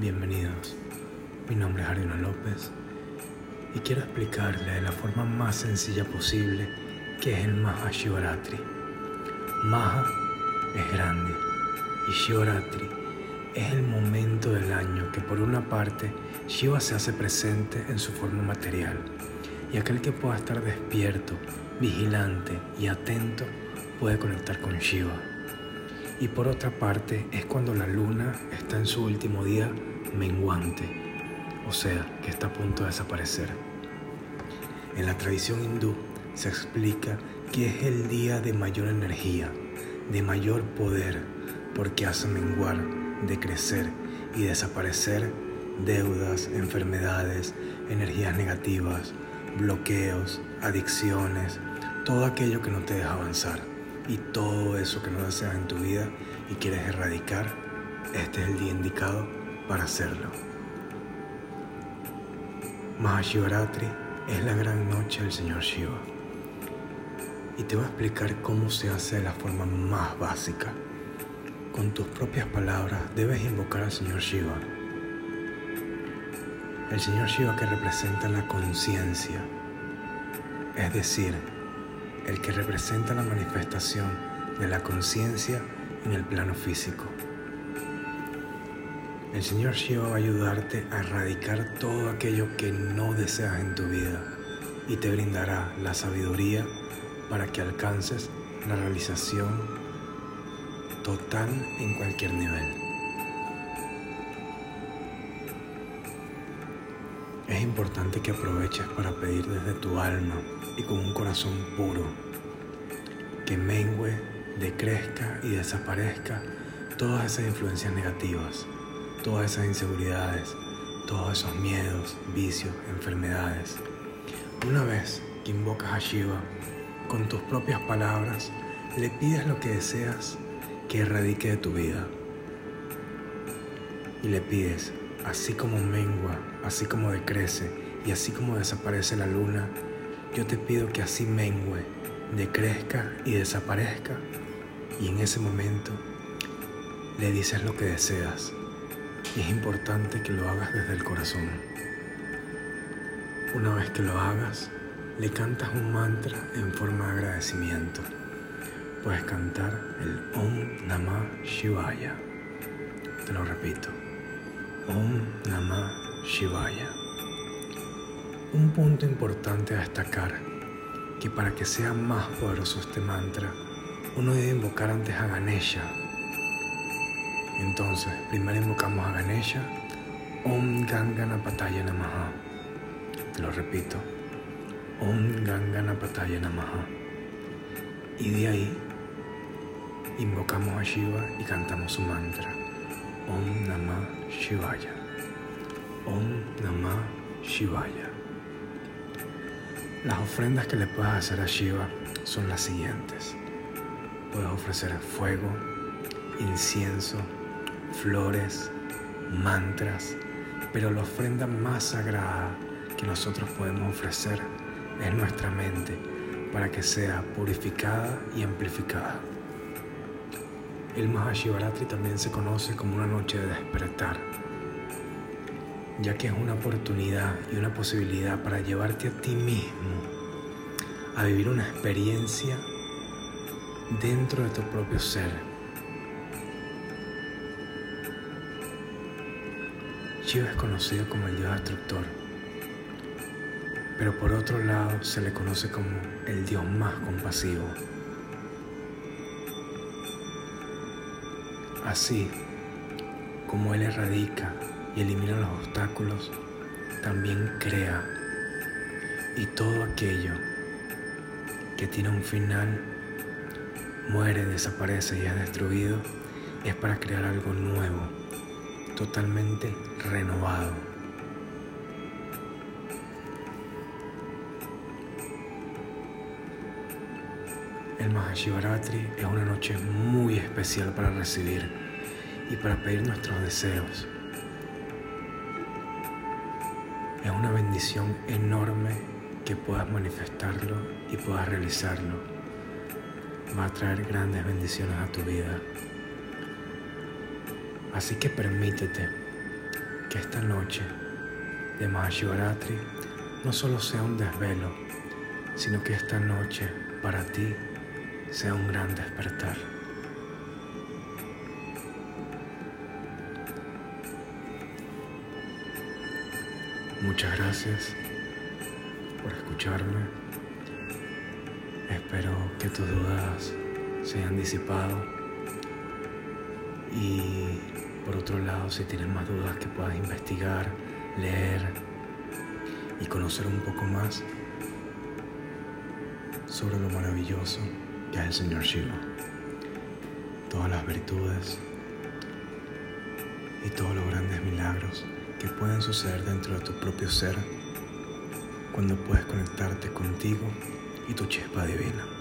Bienvenidos. Mi nombre es Arina López y quiero explicarle de la forma más sencilla posible qué es el Maha Shivaratri. Maha es grande y Shivaratri es el momento del año que por una parte Shiva se hace presente en su forma material y aquel que pueda estar despierto, vigilante y atento puede conectar con Shiva. Y por otra parte es cuando la luna está en su último día menguante, o sea, que está a punto de desaparecer. En la tradición hindú se explica que es el día de mayor energía, de mayor poder, porque hace menguar, decrecer y desaparecer deudas, enfermedades, energías negativas, bloqueos, adicciones, todo aquello que no te deja avanzar y todo eso que no deseas en tu vida y quieres erradicar, este es el día indicado para hacerlo. Mahashivaratri es la gran noche del Señor Shiva. Y te voy a explicar cómo se hace de la forma más básica. Con tus propias palabras debes invocar al Señor Shiva. El Señor Shiva que representa la conciencia, es decir, el que representa la manifestación de la conciencia en el plano físico. El Señor Shiva va a ayudarte a erradicar todo aquello que no deseas en tu vida y te brindará la sabiduría para que alcances la realización total en cualquier nivel. Es importante que aproveches para pedir desde tu alma y con un corazón puro que mengue, decrezca y desaparezca todas esas influencias negativas, todas esas inseguridades, todos esos miedos, vicios, enfermedades. Una vez que invocas a Shiva, con tus propias palabras, le pides lo que deseas que erradique de tu vida. Y le pides, así como mengua, así como decrece y así como desaparece la luna, yo te pido que así mengue, decrezca y desaparezca. Y en ese momento le dices lo que deseas. Y es importante que lo hagas desde el corazón. Una vez que lo hagas, le cantas un mantra en forma de agradecimiento. Puedes cantar el Om Namah Shivaya. Te lo repito. Om Namah Shivaya. Un punto importante a destacar, que para que sea más poderoso este mantra, uno debe invocar antes a Ganesha. Entonces, primero invocamos a Ganesha, Om Ganganapataya Namaha. Te lo repito, Om Ganganapataya Namaha. Y de ahí invocamos a Shiva y cantamos su mantra, Om Namah Shivaya. Om Namah Shivaya. Las ofrendas que le puedes hacer a Shiva son las siguientes. Puedes ofrecer fuego, incienso, flores, mantras, pero la ofrenda más sagrada que nosotros podemos ofrecer es nuestra mente para que sea purificada y amplificada. El Mahashivaratri también se conoce como una noche de despertar, ya que es una oportunidad y una posibilidad para llevarte a ti mismo a vivir una experiencia dentro de tu propio ser. Shiva es conocido como el Dios destructor, pero por otro lado se le conoce como el Dios más compasivo. Así como Él erradica y elimina los obstáculos, también crea. Y todo aquello que tiene un final muere, desaparece y es destruido, es para crear algo nuevo, totalmente renovado. Mahashivaratri es una noche muy especial para recibir y para pedir nuestros deseos. Es una bendición enorme que puedas manifestarlo y puedas realizarlo. Va a traer grandes bendiciones a tu vida. Así que permítete que esta noche de Mahashivaratri no solo sea un desvelo, sino que esta noche para ti sea un gran despertar. Muchas gracias por escucharme. Espero que tus dudas se hayan disipado. Y por otro lado, si tienes más dudas que puedas investigar, leer y conocer un poco más sobre lo maravilloso es el Señor Shiva. Todas las virtudes y todos los grandes milagros que pueden suceder dentro de tu propio ser cuando puedes conectarte contigo y tu chispa divina.